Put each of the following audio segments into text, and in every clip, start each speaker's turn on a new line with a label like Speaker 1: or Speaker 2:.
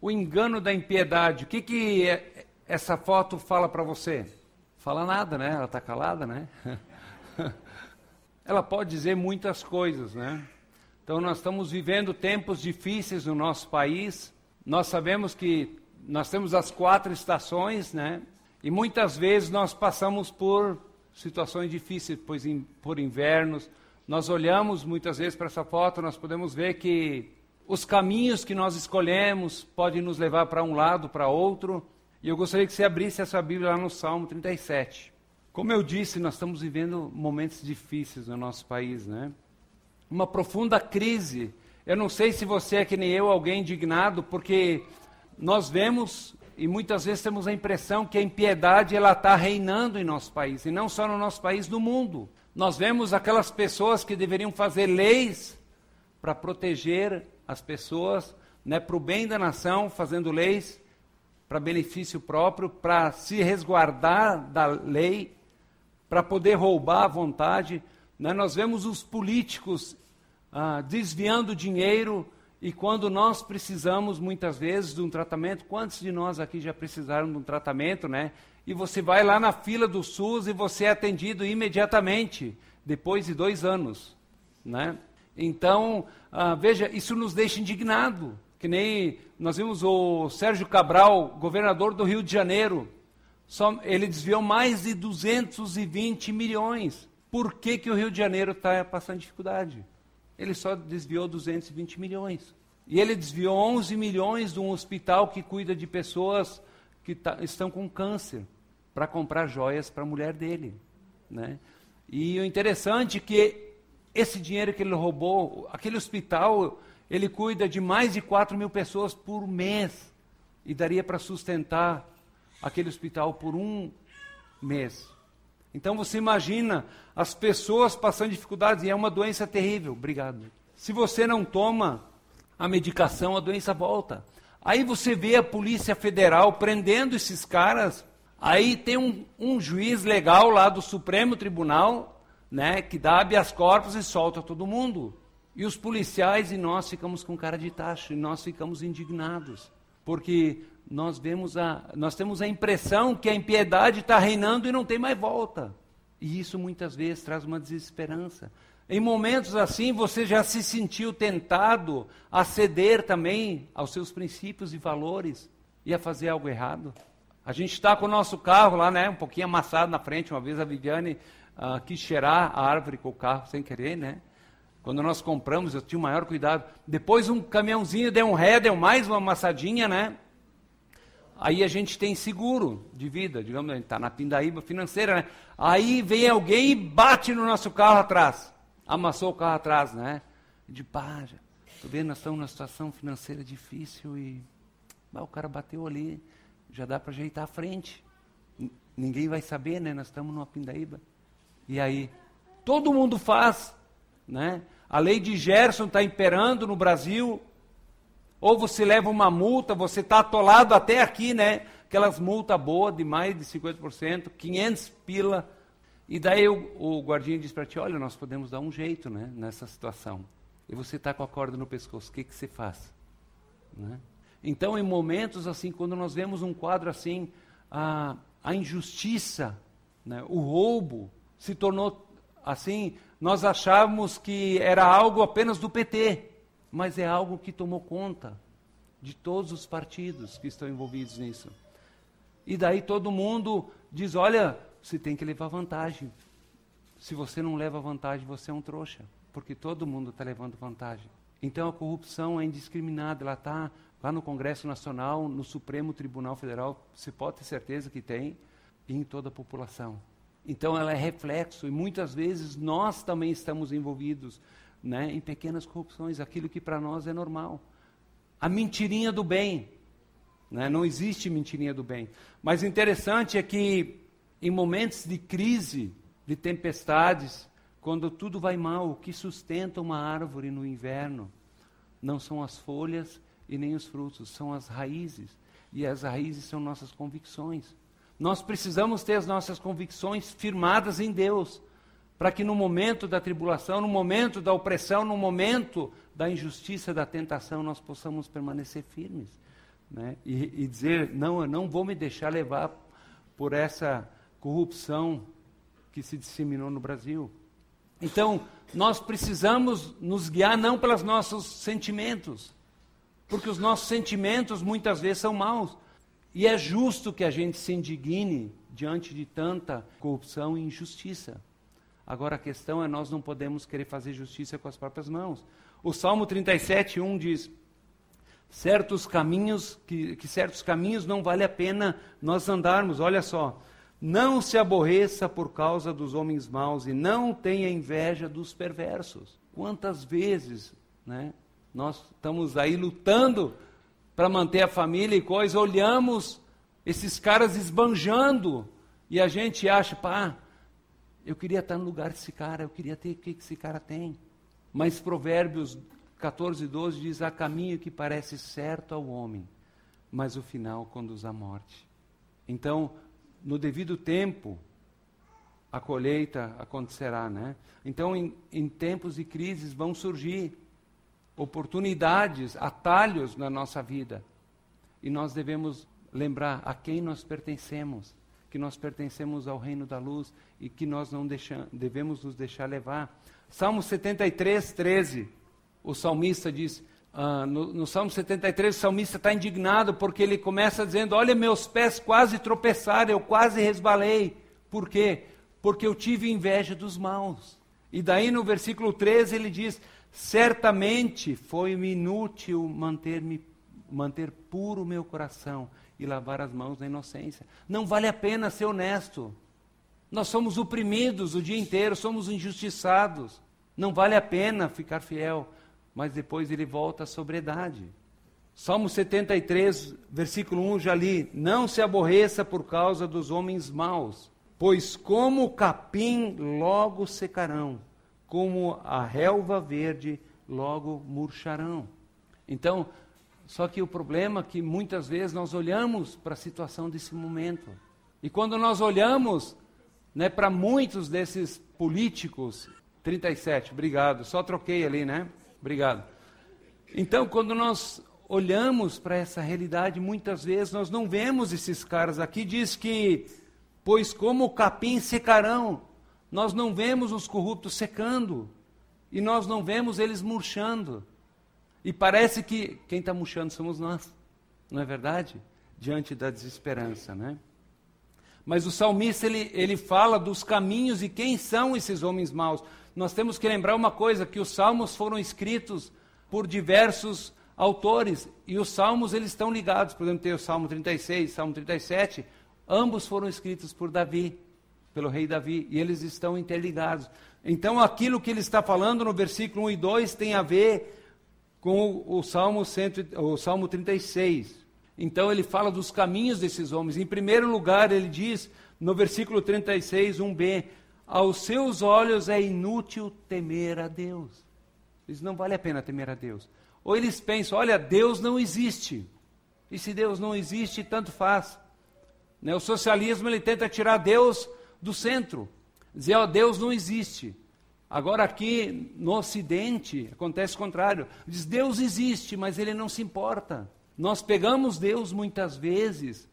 Speaker 1: o engano da impiedade. O que, que é, essa foto fala para você? Fala nada, né? Ela está calada, né? Ela pode dizer muitas coisas, né? Então, nós estamos vivendo tempos difíceis no nosso país. Nós sabemos que nós temos as quatro estações, né? E muitas vezes nós passamos por situações difíceis, pois por invernos. Nós olhamos muitas vezes para essa foto, nós podemos ver que os caminhos que nós escolhemos podem nos levar para um lado, para outro. E eu gostaria que você abrisse essa Bíblia lá no Salmo 37. Como eu disse, nós estamos vivendo momentos difíceis no nosso país, né? Uma profunda crise. Eu não sei se você é que nem eu, alguém indignado, porque nós vemos e muitas vezes temos a impressão que a impiedade ela está reinando em nosso país, e não só no nosso país, no mundo. Nós vemos aquelas pessoas que deveriam fazer leis para proteger as pessoas, né, para o bem da nação, fazendo leis para benefício próprio, para se resguardar da lei, para poder roubar à vontade. Né? Nós vemos os políticos ah, desviando dinheiro e quando nós precisamos, muitas vezes, de um tratamento, quantos de nós aqui já precisaram de um tratamento, né? E você vai lá na fila do SUS e você é atendido imediatamente, depois de dois anos, né? Então, ah, veja, isso nos deixa indignado. Que nem nós vimos o Sérgio Cabral, governador do Rio de Janeiro, só, ele desviou mais de 220 milhões. Por que, que o Rio de Janeiro está passando dificuldade? ele só desviou 220 milhões. E ele desviou 11 milhões de um hospital que cuida de pessoas que tá, estão com câncer, para comprar joias para a mulher dele. Né? E o interessante é que esse dinheiro que ele roubou, aquele hospital, ele cuida de mais de 4 mil pessoas por mês. E daria para sustentar aquele hospital por um mês. Então você imagina as pessoas passando dificuldades e é uma doença terrível. Obrigado. Se você não toma a medicação, a doença volta. Aí você vê a Polícia Federal prendendo esses caras. Aí tem um, um juiz legal lá do Supremo Tribunal, né, que dá habeas corpus e solta todo mundo. E os policiais e nós ficamos com cara de taxa, e nós ficamos indignados. Porque nós vemos a, nós temos a impressão que a impiedade está reinando e não tem mais volta. E isso muitas vezes traz uma desesperança. Em momentos assim, você já se sentiu tentado a ceder também aos seus princípios e valores e a fazer algo errado? A gente está com o nosso carro lá, né, um pouquinho amassado na frente. Uma vez a Viviane uh, quis cheirar a árvore com o carro sem querer, né? Quando nós compramos, eu tinha o maior cuidado. Depois um caminhãozinho deu um ré, deu mais uma amassadinha, né? Aí a gente tem seguro de vida, digamos, a gente está na pindaíba financeira, né? Aí vem alguém e bate no nosso carro atrás. Amassou o carro atrás, né? De pá, estou vendo, nós estamos numa situação financeira difícil e o cara bateu ali, já dá para ajeitar a frente. Ninguém vai saber, né? Nós estamos numa pindaíba. E aí, todo mundo faz, né? A lei de Gerson está imperando no Brasil, ou você leva uma multa, você está atolado até aqui, né? Aquelas multas boas de mais de 50%, 500 pila. E daí o, o guardinha diz para ti, olha, nós podemos dar um jeito né, nessa situação. E você está com a corda no pescoço, o que, que você faz? Né? Então, em momentos assim, quando nós vemos um quadro assim, a, a injustiça, né, o roubo, se tornou assim, nós achávamos que era algo apenas do PT mas é algo que tomou conta de todos os partidos que estão envolvidos nisso. E daí todo mundo diz: olha, você tem que levar vantagem. Se você não leva vantagem, você é um trouxa, porque todo mundo está levando vantagem. Então a corrupção é indiscriminada, ela está lá no Congresso Nacional, no Supremo Tribunal Federal, você pode ter certeza que tem, e em toda a população. Então ela é reflexo, e muitas vezes nós também estamos envolvidos né, em pequenas corrupções, aquilo que para nós é normal. A mentirinha do bem. Né, não existe mentirinha do bem. Mas interessante é que em momentos de crise, de tempestades, quando tudo vai mal, o que sustenta uma árvore no inverno não são as folhas e nem os frutos, são as raízes. E as raízes são nossas convicções. Nós precisamos ter as nossas convicções firmadas em Deus para que no momento da tribulação, no momento da opressão, no momento da injustiça, da tentação, nós possamos permanecer firmes. né? e, e dizer: não, eu não vou me deixar levar por essa corrupção que se disseminou no Brasil. Então, nós precisamos nos guiar não pelos nossos sentimentos, porque os nossos sentimentos muitas vezes são maus. E é justo que a gente se indigne diante de tanta corrupção e injustiça. Agora a questão é nós não podemos querer fazer justiça com as próprias mãos. O Salmo 37, 1 diz: certos caminhos, que, que certos caminhos não vale a pena nós andarmos. Olha só, não se aborreça por causa dos homens maus e não tenha inveja dos perversos. Quantas vezes, né? Nós estamos aí lutando para manter a família e coisa, olhamos esses caras esbanjando e a gente acha, pá, eu queria estar no lugar desse cara, eu queria ter o que esse cara tem. Mas Provérbios 14, 12 diz: há caminho que parece certo ao homem, mas o final conduz à morte. Então, no devido tempo, a colheita acontecerá, né? Então, em, em tempos de crises vão surgir oportunidades, atalhos na nossa vida. E nós devemos lembrar a quem nós pertencemos, que nós pertencemos ao reino da luz e que nós não deixa, devemos nos deixar levar. Salmo 73, 13, o salmista diz: Uh, no, no, Salmo 73, o salmista está indignado porque ele começa dizendo: Olha, meus pés quase tropeçaram, eu quase resbalei. Por quê? Porque eu tive inveja dos maus. E daí no versículo 13 ele diz: Certamente foi-me inútil manter-me manter puro o meu coração e lavar as mãos na inocência. Não vale a pena ser honesto. Nós somos oprimidos o dia inteiro, somos injustiçados. Não vale a pena ficar fiel mas depois ele volta à sobriedade. Salmo 73, versículo 1, já li: Não se aborreça por causa dos homens maus, pois como o capim logo secarão, como a relva verde logo murcharão. Então, só que o problema é que muitas vezes nós olhamos para a situação desse momento. E quando nós olhamos né, para muitos desses políticos, 37, obrigado, só troquei ali, né? Obrigado. Então, quando nós olhamos para essa realidade, muitas vezes nós não vemos esses caras aqui. Diz que, pois como o capim secarão, nós não vemos os corruptos secando, e nós não vemos eles murchando. E parece que quem está murchando somos nós, não é verdade? Diante da desesperança, né? Mas o salmista ele, ele fala dos caminhos e quem são esses homens maus nós temos que lembrar uma coisa, que os salmos foram escritos por diversos autores, e os salmos eles estão ligados, por exemplo, tem o Salmo 36, Salmo 37, ambos foram escritos por Davi, pelo rei Davi, e eles estão interligados. Então, aquilo que ele está falando no versículo 1 e 2 tem a ver com o, Salmo, 100, o Salmo 36. Então, ele fala dos caminhos desses homens. Em primeiro lugar, ele diz, no versículo 36, 1b, aos seus olhos é inútil temer a Deus. Eles não vale a pena temer a Deus. Ou eles pensam, olha, Deus não existe. E se Deus não existe, tanto faz. Né? O socialismo ele tenta tirar Deus do centro. Dizer, ó, Deus não existe. Agora aqui no Ocidente acontece o contrário. Diz, Deus existe, mas ele não se importa. Nós pegamos Deus muitas vezes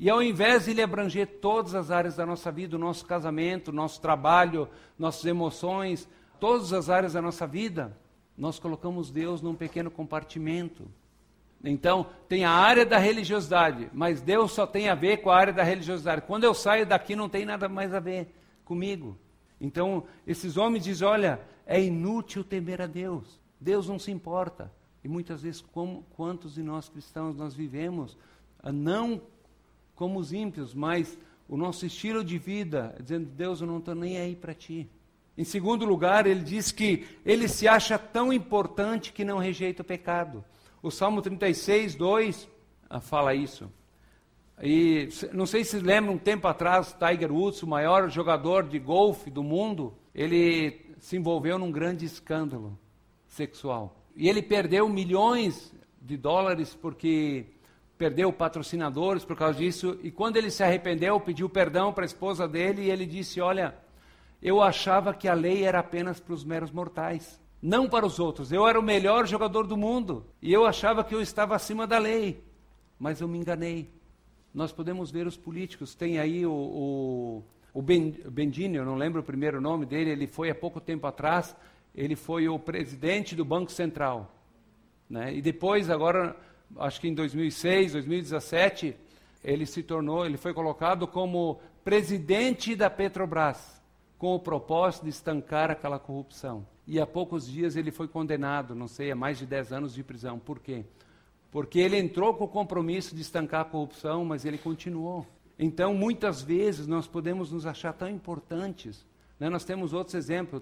Speaker 1: e ao invés de ele abranger todas as áreas da nossa vida, o nosso casamento, nosso trabalho, nossas emoções, todas as áreas da nossa vida, nós colocamos Deus num pequeno compartimento. Então, tem a área da religiosidade, mas Deus só tem a ver com a área da religiosidade. Quando eu saio daqui, não tem nada mais a ver comigo. Então, esses homens dizem: olha, é inútil temer a Deus. Deus não se importa. E muitas vezes, como, quantos de nós cristãos nós vivemos não como os ímpios, mas o nosso estilo de vida, dizendo, Deus, eu não estou nem aí para ti. Em segundo lugar, ele diz que ele se acha tão importante que não rejeita o pecado. O Salmo 36, 2 ah, fala isso. E não sei se lembram, um tempo atrás, Tiger Woods, o maior jogador de golfe do mundo, ele se envolveu num grande escândalo sexual. E ele perdeu milhões de dólares porque perdeu patrocinadores por causa disso, e quando ele se arrependeu, pediu perdão para a esposa dele, e ele disse: Olha, eu achava que a lei era apenas para os meros mortais, não para os outros. Eu era o melhor jogador do mundo, e eu achava que eu estava acima da lei. mas eu me enganei. Nós podemos ver os políticos. Tem aí o, o, o ben, Bendini, eu não lembro o primeiro nome dele, ele foi há pouco tempo atrás, ele foi o presidente do Banco Central. Né? E depois, agora, acho que em 2006, 2017, ele se tornou, ele foi colocado como presidente da Petrobras, com o propósito de estancar aquela corrupção. E há poucos dias ele foi condenado, não sei, a mais de 10 anos de prisão. Por quê? Porque ele entrou com o compromisso de estancar a corrupção, mas ele continuou. Então, muitas vezes, nós podemos nos achar tão importantes. Né? Nós temos outros exemplos.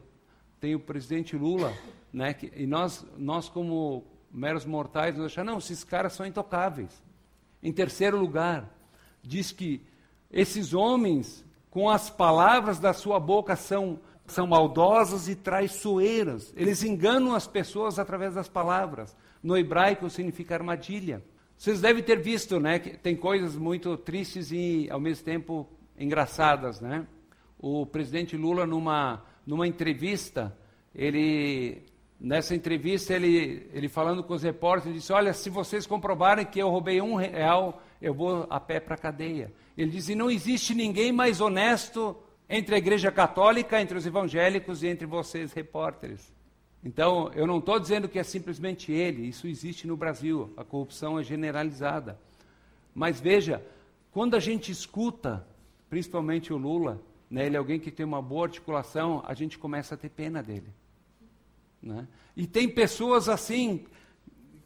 Speaker 1: Tem o presidente Lula, né? que, e nós, nós, como meros mortais, nos achamos, não, esses caras são intocáveis. Em terceiro lugar, diz que esses homens, com as palavras da sua boca, são, são maldosas e traiçoeiras. Eles enganam as pessoas através das palavras. No hebraico significa armadilha. Vocês devem ter visto, né, que tem coisas muito tristes e ao mesmo tempo engraçadas, né? O presidente Lula numa numa entrevista, ele nessa entrevista ele ele falando com os repórteres disse: olha, se vocês comprovarem que eu roubei um real, eu vou a pé para a cadeia. Ele disse: não existe ninguém mais honesto entre a Igreja Católica, entre os evangélicos e entre vocês repórteres. Então, eu não estou dizendo que é simplesmente ele, isso existe no Brasil, a corrupção é generalizada. Mas veja, quando a gente escuta, principalmente o Lula, né, ele é alguém que tem uma boa articulação, a gente começa a ter pena dele. Né? E tem pessoas assim,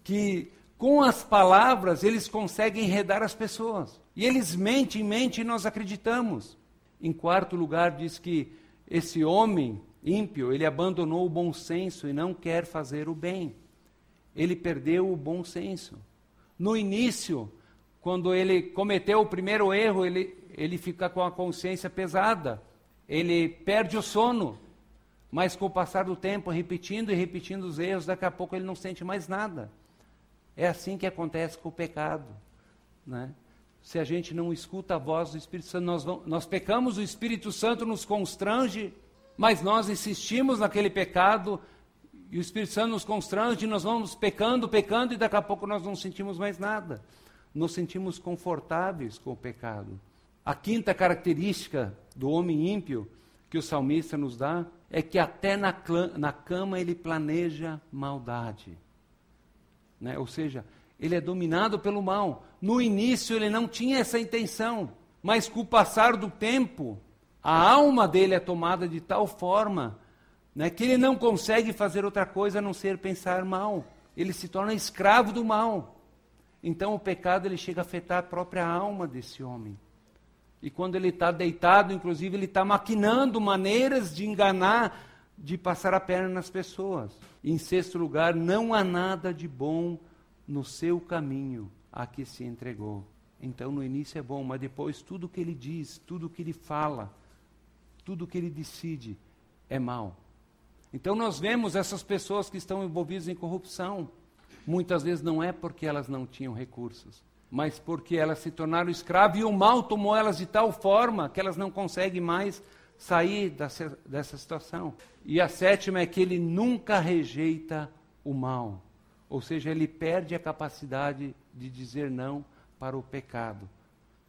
Speaker 1: que com as palavras eles conseguem enredar as pessoas. E eles mentem, mentem e nós acreditamos. Em quarto lugar, diz que esse homem ímpio, ele abandonou o bom senso e não quer fazer o bem. Ele perdeu o bom senso. No início, quando ele cometeu o primeiro erro, ele, ele fica com a consciência pesada, ele perde o sono. Mas com o passar do tempo, repetindo e repetindo os erros, daqui a pouco ele não sente mais nada. É assim que acontece com o pecado. Né? Se a gente não escuta a voz do Espírito Santo, nós, vamos, nós pecamos, o Espírito Santo nos constrange mas nós insistimos naquele pecado e o Espírito Santo nos constrange, nós vamos pecando, pecando e daqui a pouco nós não sentimos mais nada. Nos sentimos confortáveis com o pecado. A quinta característica do homem ímpio que o salmista nos dá é que até na, na cama ele planeja maldade. Né? Ou seja, ele é dominado pelo mal. No início ele não tinha essa intenção, mas com o passar do tempo, a alma dele é tomada de tal forma né, que ele não consegue fazer outra coisa a não ser pensar mal. Ele se torna escravo do mal. Então o pecado ele chega a afetar a própria alma desse homem. E quando ele está deitado, inclusive, ele está maquinando maneiras de enganar, de passar a perna nas pessoas. Em sexto lugar, não há nada de bom no seu caminho a que se entregou. Então, no início é bom, mas depois tudo que ele diz, tudo que ele fala, tudo que ele decide é mal. Então nós vemos essas pessoas que estão envolvidas em corrupção. Muitas vezes não é porque elas não tinham recursos, mas porque elas se tornaram escravas e o mal tomou elas de tal forma que elas não conseguem mais sair dessa, situação. E a sétima é que ele nunca rejeita o mal. Ou seja, ele perde a capacidade de dizer não para o pecado.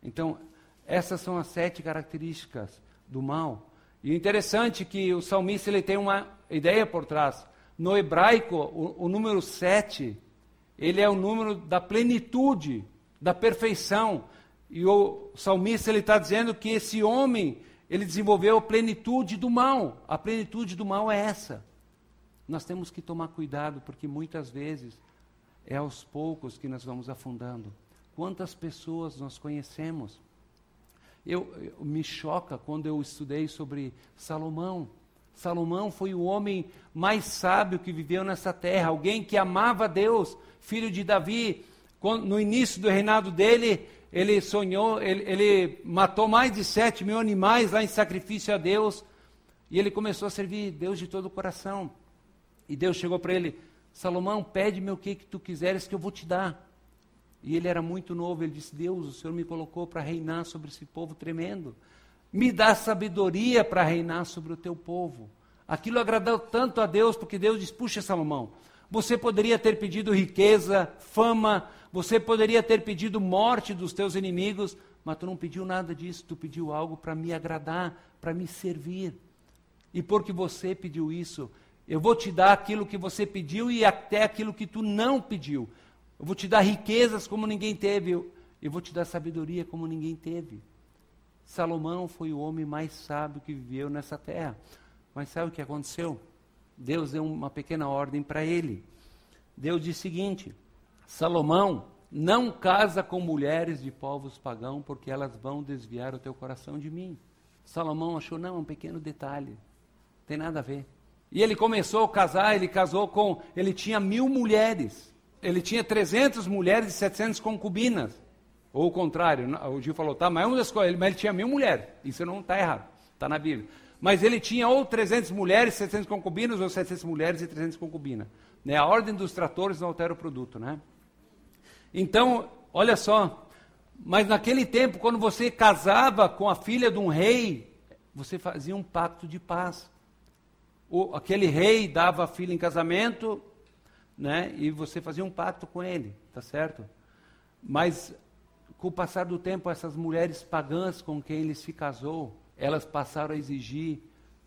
Speaker 1: Então, essas são as sete características do mal. E interessante é que o salmista ele tem uma ideia por trás. No hebraico, o, o número 7, ele é o número da plenitude, da perfeição. E o salmista ele está dizendo que esse homem, ele desenvolveu a plenitude do mal. A plenitude do mal é essa. Nós temos que tomar cuidado, porque muitas vezes é aos poucos que nós vamos afundando. Quantas pessoas nós conhecemos eu, eu, me choca quando eu estudei sobre Salomão. Salomão foi o homem mais sábio que viveu nessa terra, alguém que amava Deus, filho de Davi. Quando, no início do reinado dele, ele sonhou, ele, ele matou mais de sete mil animais lá em sacrifício a Deus, e ele começou a servir Deus de todo o coração. E Deus chegou para ele: Salomão, pede-me o que, que tu quiseres que eu vou te dar. E ele era muito novo, ele disse: Deus, o Senhor me colocou para reinar sobre esse povo tremendo. Me dá sabedoria para reinar sobre o teu povo. Aquilo agradou tanto a Deus, porque Deus disse: Puxa, Salomão, Você poderia ter pedido riqueza, fama, você poderia ter pedido morte dos teus inimigos, mas tu não pediu nada disso, tu pediu algo para me agradar, para me servir. E porque você pediu isso, eu vou te dar aquilo que você pediu e até aquilo que tu não pediu. Eu vou te dar riquezas como ninguém teve. Eu, eu vou te dar sabedoria como ninguém teve. Salomão foi o homem mais sábio que viveu nessa terra. Mas sabe o que aconteceu? Deus deu uma pequena ordem para ele. Deus disse o seguinte: Salomão, não casa com mulheres de povos pagãos, porque elas vão desviar o teu coração de mim. Salomão achou, não, um pequeno detalhe, tem nada a ver. E ele começou a casar, ele casou com, ele tinha mil mulheres. Ele tinha 300 mulheres e 700 concubinas. Ou o contrário, o Gil falou, tá, mas, é uma das coisas, mas ele tinha mil mulheres. Isso não está errado, está na Bíblia. Mas ele tinha ou 300 mulheres, 700 concubinas, ou 700 mulheres e 300 concubinas. Né? A ordem dos tratores não altera o produto, né? Então, olha só, mas naquele tempo, quando você casava com a filha de um rei, você fazia um pacto de paz o, aquele rei dava a filha em casamento, né? E você fazia um pacto com ele, tá certo? Mas com o passar do tempo, essas mulheres pagãs com quem ele se casou, elas passaram a exigir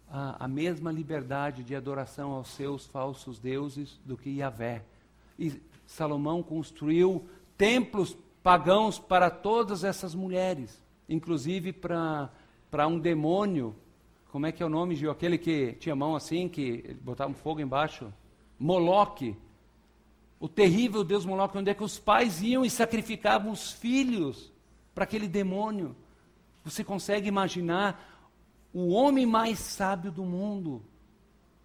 Speaker 1: a, a mesma liberdade de adoração aos seus falsos deuses do que Yahvé. E Salomão construiu templos pagãos para todas essas mulheres, inclusive para um demônio como é que é o nome, Gil? Aquele que tinha mão assim, que botava um fogo embaixo? Moloque. O terrível Deus Moloque, onde é que os pais iam e sacrificavam os filhos para aquele demônio. Você consegue imaginar o homem mais sábio do mundo?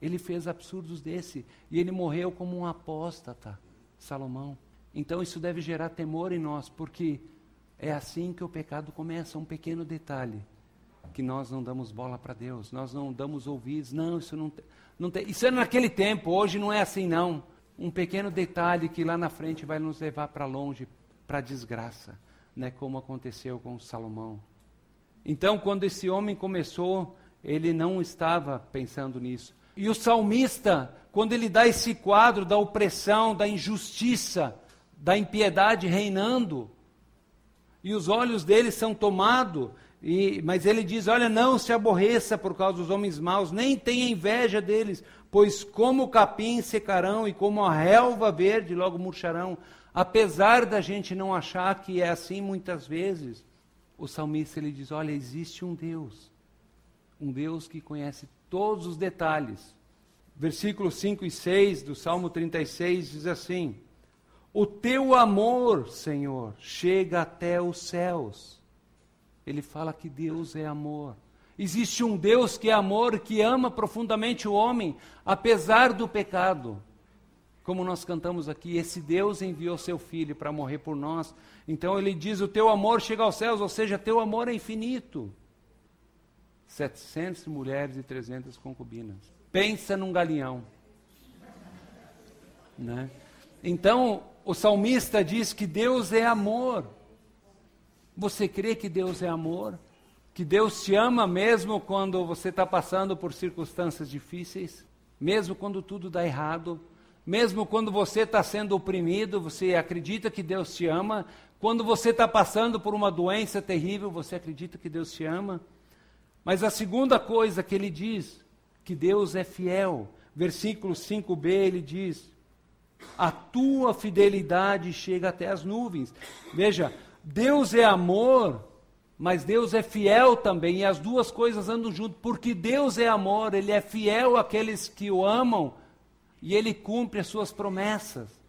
Speaker 1: Ele fez absurdos desse e ele morreu como um apóstata, Salomão. Então isso deve gerar temor em nós, porque é assim que o pecado começa, um pequeno detalhe que nós não damos bola para Deus, nós não damos ouvidos. Não, isso não, não tem. Isso é naquele tempo, hoje não é assim, não. Um pequeno detalhe que lá na frente vai nos levar para longe, para a desgraça, né, como aconteceu com Salomão. Então, quando esse homem começou, ele não estava pensando nisso. E o salmista, quando ele dá esse quadro da opressão, da injustiça, da impiedade reinando, e os olhos dele são tomados e, mas ele diz: Olha, não se aborreça por causa dos homens maus, nem tenha inveja deles, pois como o capim secarão e como a relva verde logo murcharão. Apesar da gente não achar que é assim muitas vezes, o salmista ele diz: Olha, existe um Deus, um Deus que conhece todos os detalhes. Versículos 5 e 6 do Salmo 36 diz assim: O teu amor, Senhor, chega até os céus ele fala que Deus é amor. Existe um Deus que é amor, que ama profundamente o homem, apesar do pecado. Como nós cantamos aqui, esse Deus enviou seu filho para morrer por nós. Então ele diz: O teu amor chega aos céus, ou seja, teu amor é infinito. 700 mulheres e 300 concubinas. Pensa num galeão. Né? Então, o salmista diz que Deus é amor. Você crê que Deus é amor? Que Deus te ama mesmo quando você está passando por circunstâncias difíceis? Mesmo quando tudo dá errado? Mesmo quando você está sendo oprimido, você acredita que Deus te ama? Quando você está passando por uma doença terrível, você acredita que Deus te ama? Mas a segunda coisa que ele diz, que Deus é fiel. Versículo 5b, ele diz: A tua fidelidade chega até as nuvens. Veja, Deus é amor, mas Deus é fiel também, e as duas coisas andam junto, porque Deus é amor, Ele é fiel àqueles que o amam, e Ele cumpre as suas promessas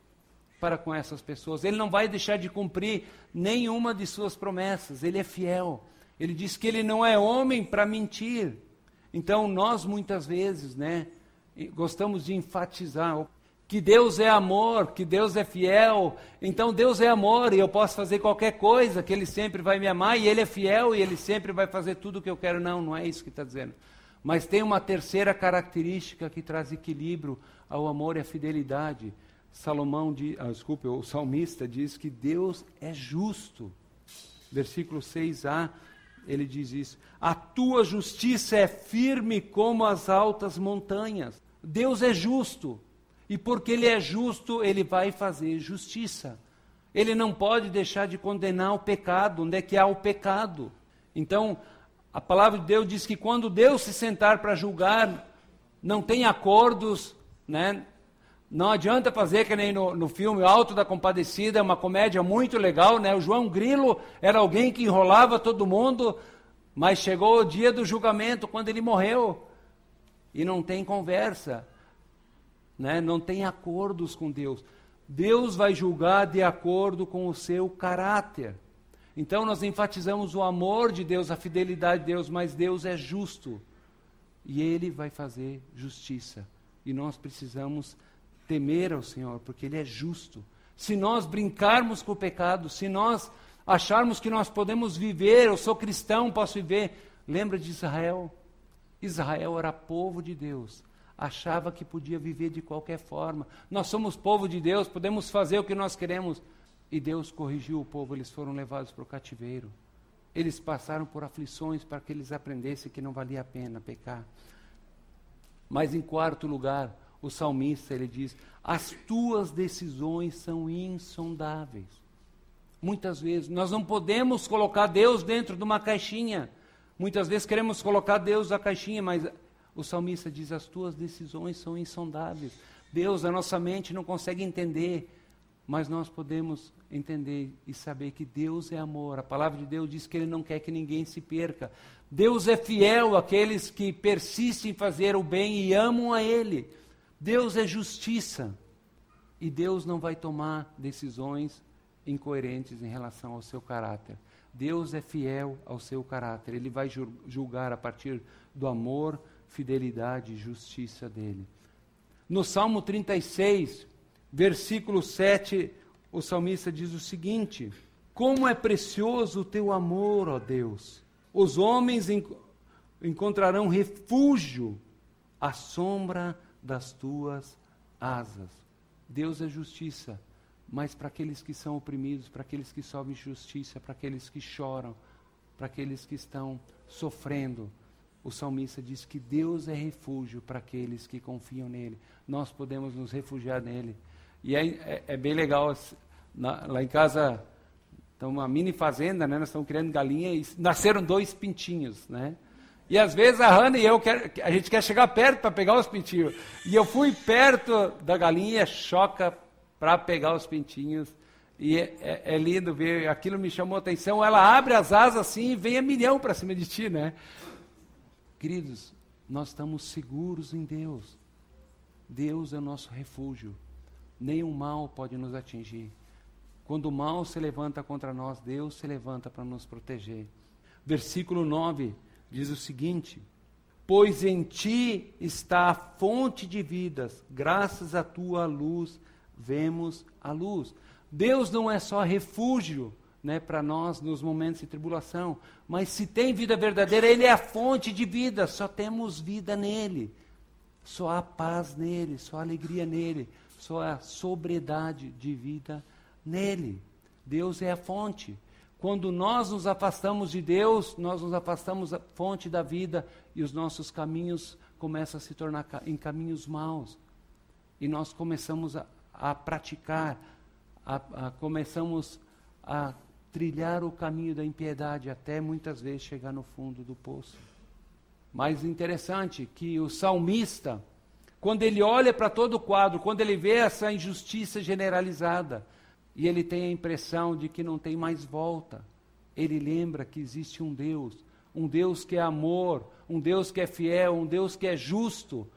Speaker 1: para com essas pessoas. Ele não vai deixar de cumprir nenhuma de suas promessas, Ele é fiel. Ele diz que Ele não é homem para mentir. Então, nós muitas vezes, né, gostamos de enfatizar que Deus é amor, que Deus é fiel. Então Deus é amor e eu posso fazer qualquer coisa, que Ele sempre vai me amar e Ele é fiel e Ele sempre vai fazer tudo o que eu quero. Não, não é isso que está dizendo. Mas tem uma terceira característica que traz equilíbrio ao amor e à fidelidade. Salomão, ah, desculpe, o salmista diz que Deus é justo. Versículo 6a, ele diz isso. A tua justiça é firme como as altas montanhas. Deus é justo. E porque Ele é justo, Ele vai fazer justiça. Ele não pode deixar de condenar o pecado, onde é que há o pecado. Então, a palavra de Deus diz que quando Deus se sentar para julgar, não tem acordos, né? Não adianta fazer que nem no, no filme Alto da Compadecida, é uma comédia muito legal, né? O João Grilo era alguém que enrolava todo mundo, mas chegou o dia do julgamento, quando ele morreu, e não tem conversa, né? não tem acordos com Deus. Deus vai julgar de acordo com o seu caráter. Então nós enfatizamos o amor de Deus, a fidelidade de Deus, mas Deus é justo. E Ele vai fazer justiça. E nós precisamos temer ao Senhor, porque Ele é justo. Se nós brincarmos com o pecado, se nós acharmos que nós podemos viver, eu sou cristão, posso viver. Lembra de Israel? Israel era povo de Deus, achava que podia viver de qualquer forma. Nós somos povo de Deus, podemos fazer o que nós queremos. E Deus corrigiu o povo, eles foram levados para o cativeiro. Eles passaram por aflições para que eles aprendessem que não valia a pena pecar. Mas em quarto lugar, o salmista ele diz: As tuas decisões são insondáveis. Muitas vezes. Nós não podemos colocar Deus dentro de uma caixinha. Muitas vezes queremos colocar Deus na caixinha, mas o salmista diz: as tuas decisões são insondáveis. Deus, a nossa mente não consegue entender, mas nós podemos entender e saber que Deus é amor. A palavra de Deus diz que Ele não quer que ninguém se perca. Deus é fiel àqueles que persistem em fazer o bem e amam a Ele. Deus é justiça. E Deus não vai tomar decisões incoerentes em relação ao seu caráter. Deus é fiel ao seu caráter, ele vai julgar a partir do amor, fidelidade e justiça dele. No Salmo 36, versículo 7, o salmista diz o seguinte: Como é precioso o teu amor, ó Deus! Os homens encontrarão refúgio à sombra das tuas asas. Deus é justiça mas para aqueles que são oprimidos, para aqueles que sofrem justiça, para aqueles que choram, para aqueles que estão sofrendo. O salmista diz que Deus é refúgio para aqueles que confiam nele. Nós podemos nos refugiar nele. E é, é, é bem legal, na, lá em casa, então uma mini fazenda, né? Nós estamos criando galinha e nasceram dois pintinhos, né? E às vezes a Hannah e eu, quer, a gente quer chegar perto para pegar os pintinhos. E eu fui perto da galinha, choca para pegar os pintinhos. E é, é, é, lindo ver, aquilo me chamou a atenção. Ela abre as asas assim e vem a milhão para cima de ti, né? Queridos, nós estamos seguros em Deus. Deus é o nosso refúgio. Nenhum mal pode nos atingir. Quando o mal se levanta contra nós, Deus se levanta para nos proteger. Versículo 9 diz o seguinte: Pois em ti está a fonte de vidas, graças à tua luz vemos a luz. Deus não é só refúgio né, para nós nos momentos de tribulação, mas se tem vida verdadeira, Ele é a fonte de vida, só temos vida nele. Só há paz nele, só há alegria nele, só há sobriedade de vida nele. Deus é a fonte. Quando nós nos afastamos de Deus, nós nos afastamos da fonte da vida e os nossos caminhos começam a se tornar em caminhos maus. E nós começamos a, a praticar, a, a, começamos a trilhar o caminho da impiedade até muitas vezes chegar no fundo do poço. Mas interessante que o salmista, quando ele olha para todo o quadro, quando ele vê essa injustiça generalizada, e ele tem a impressão de que não tem mais volta, ele lembra que existe um Deus, um Deus que é amor, um Deus que é fiel, um Deus que é justo,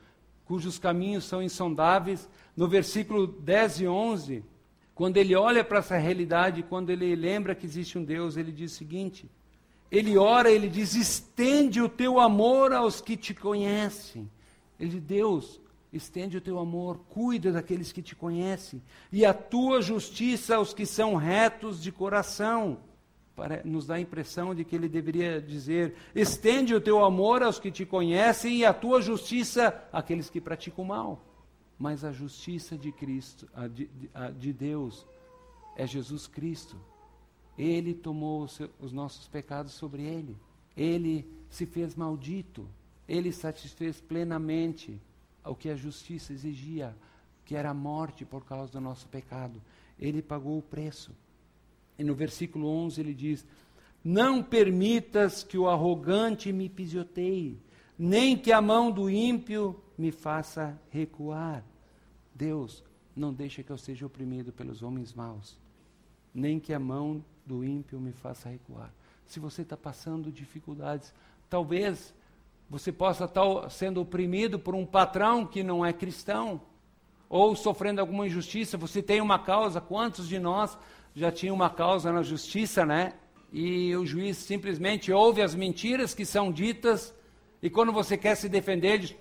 Speaker 1: cujos caminhos são insondáveis, no versículo 10 e 11, quando ele olha para essa realidade, quando ele lembra que existe um Deus, ele diz o seguinte: ele ora, ele diz: estende o teu amor aos que te conhecem. Ele diz: Deus, estende o teu amor, cuida daqueles que te conhecem, e a tua justiça aos que são retos de coração. Para, nos dá a impressão de que ele deveria dizer: estende o teu amor aos que te conhecem e a tua justiça àqueles que praticam mal. Mas a justiça de Cristo, a de, a de Deus, é Jesus Cristo. Ele tomou os, seus, os nossos pecados sobre ele. Ele se fez maldito. Ele satisfez plenamente o que a justiça exigia. que era a morte por causa do nosso pecado. Ele pagou o preço. E no versículo 11 ele diz: Não permitas que o arrogante me pisoteie, nem que a mão do ímpio me faça recuar. Deus, não deixa que eu seja oprimido pelos homens maus, nem que a mão do ímpio me faça recuar. Se você está passando dificuldades, talvez você possa estar sendo oprimido por um patrão que não é cristão, ou sofrendo alguma injustiça, você tem uma causa. Quantos de nós já tinham uma causa na justiça, né? E o juiz simplesmente ouve as mentiras que são ditas, e quando você quer se defender, ele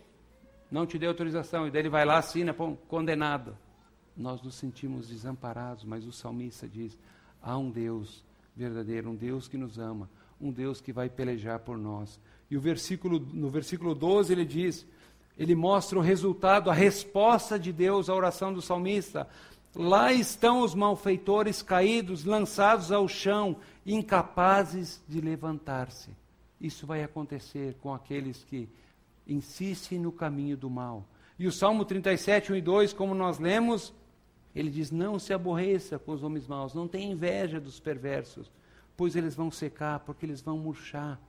Speaker 1: não te deu autorização, e daí ele vai lá, assina, pô, condenado. Nós nos sentimos desamparados, mas o salmista diz: há um Deus verdadeiro, um Deus que nos ama, um Deus que vai pelejar por nós. E o versículo, no versículo 12 ele diz: ele mostra o resultado, a resposta de Deus à oração do salmista. Lá estão os malfeitores caídos, lançados ao chão, incapazes de levantar-se. Isso vai acontecer com aqueles que insistem no caminho do mal. E o Salmo 37, 1 e 2, como nós lemos, ele diz: Não se aborreça com os homens maus, não tenha inveja dos perversos, pois eles vão secar, porque eles vão murchar.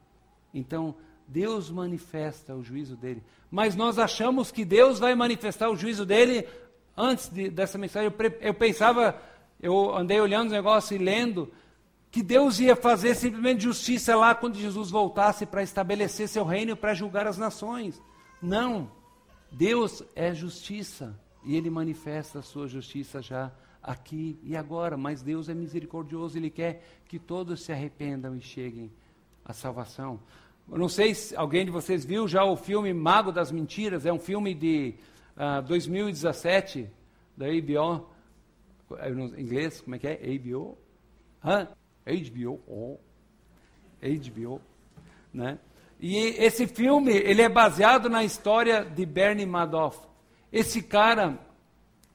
Speaker 1: Então, Deus manifesta o juízo dele. Mas nós achamos que Deus vai manifestar o juízo dele antes de, dessa mensagem. Eu, eu, pensava, eu andei olhando os negócios e lendo, que Deus ia fazer simplesmente justiça lá quando Jesus voltasse para estabelecer seu reino para julgar as nações. Não. Deus é justiça e ele manifesta a sua justiça já aqui e agora, mas Deus é misericordioso, ele quer que todos se arrependam e cheguem à salvação. Eu não sei se alguém de vocês viu já o filme Mago das Mentiras, é um filme de uh, ah, 2017 da HBO, é, em inglês, como é que é? HBO? Hã? HBO, oh. HBO, né? E esse filme, ele é baseado na história de Bernie Madoff. Esse cara,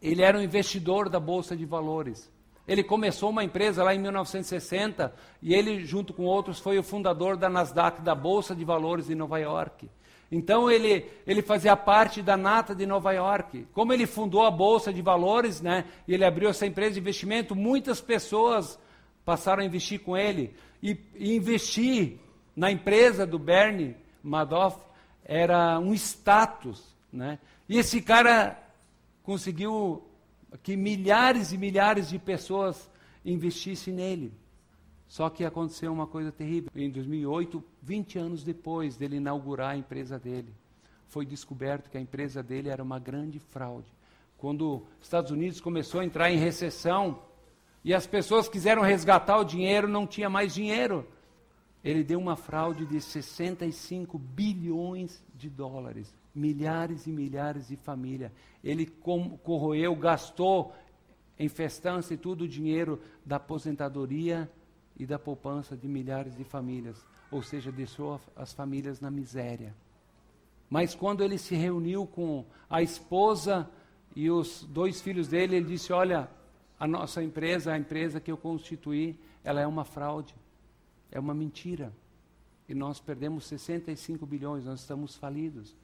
Speaker 1: ele era um investidor da Bolsa de Valores. Ele começou uma empresa lá em 1960 e ele, junto com outros, foi o fundador da Nasdaq, da Bolsa de Valores de Nova York. Então ele, ele fazia parte da nata de Nova York. Como ele fundou a Bolsa de Valores, né, e ele abriu essa empresa de investimento, muitas pessoas passaram a investir com ele. E, e investir na empresa do Bernie Madoff era um status. Né? E esse cara conseguiu que milhares e milhares de pessoas investissem nele. Só que aconteceu uma coisa terrível. Em 2008, 20 anos depois dele inaugurar a empresa dele, foi descoberto que a empresa dele era uma grande fraude. Quando os Estados Unidos começou a entrar em recessão e as pessoas quiseram resgatar o dinheiro, não tinha mais dinheiro. Ele deu uma fraude de 65 bilhões de dólares milhares e milhares de famílias. Ele corroeu, gastou em festança e tudo o dinheiro da aposentadoria e da poupança de milhares de famílias. Ou seja, deixou as famílias na miséria. Mas quando ele se reuniu com a esposa e os dois filhos dele, ele disse: Olha, a nossa empresa, a empresa que eu constituí, ela é uma fraude, é uma mentira. E nós perdemos 65 bilhões, nós estamos falidos.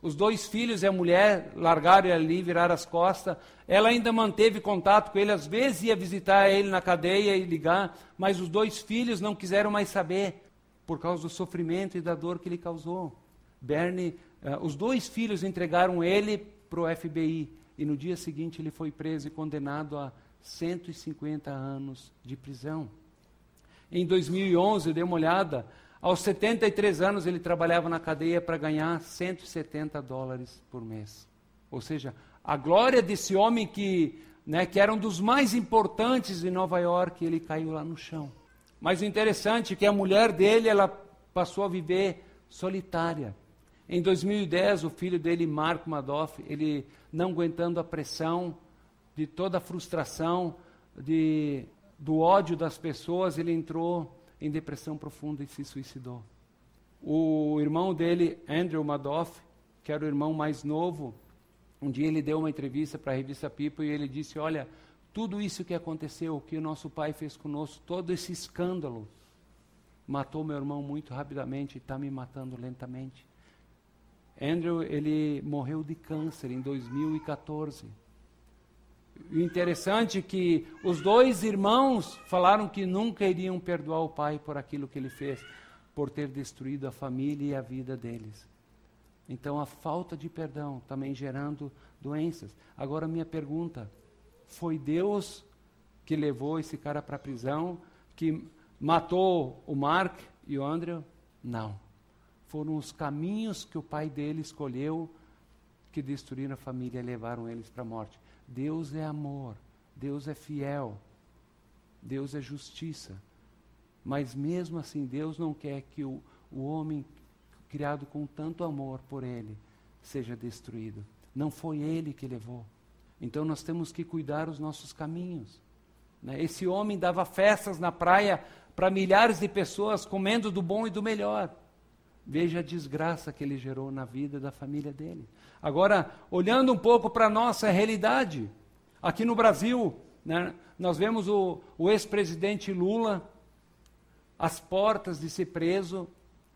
Speaker 1: Os dois filhos e a mulher largaram ele ali, viraram as costas. Ela ainda manteve contato com ele, às vezes ia visitar ele na cadeia e ligar, mas os dois filhos não quiseram mais saber, por causa do sofrimento e da dor que ele causou. Bernie, uh, os dois filhos entregaram ele para o FBI e no dia seguinte ele foi preso e condenado a 150 anos de prisão. Em 2011, eu dei uma olhada, aos 73 anos, ele trabalhava na cadeia para ganhar 170 dólares por mês. Ou seja, a glória desse homem que, né, que era um dos mais importantes em Nova York, ele caiu lá no chão. Mas o interessante é que a mulher dele, ela passou a viver solitária. Em 2010, o filho dele, Marco Madoff, ele não aguentando a pressão de toda a frustração, de, do ódio das pessoas, ele entrou em depressão profunda e se suicidou. O irmão dele, Andrew Madoff, que era o irmão mais novo, um dia ele deu uma entrevista para a revista People e ele disse: Olha, tudo isso que aconteceu, o que o nosso pai fez conosco, todo esse escândalo, matou meu irmão muito rapidamente e está me matando lentamente. Andrew, ele morreu de câncer em 2014. O interessante é que os dois irmãos falaram que nunca iriam perdoar o pai por aquilo que ele fez, por ter destruído a família e a vida deles. Então, a falta de perdão também gerando doenças. Agora, minha pergunta: foi Deus que levou esse cara para a prisão, que matou o Mark e o Andrew? Não. Foram os caminhos que o pai dele escolheu que destruíram a família e levaram eles para a morte. Deus é amor, Deus é fiel, Deus é justiça. Mas mesmo assim, Deus não quer que o, o homem criado com tanto amor por Ele seja destruído. Não foi Ele que levou. Então nós temos que cuidar os nossos caminhos. Né? Esse homem dava festas na praia para milhares de pessoas, comendo do bom e do melhor. Veja a desgraça que ele gerou na vida da família dele. Agora, olhando um pouco para a nossa realidade, aqui no Brasil, né, nós vemos o, o ex-presidente Lula às portas de ser preso.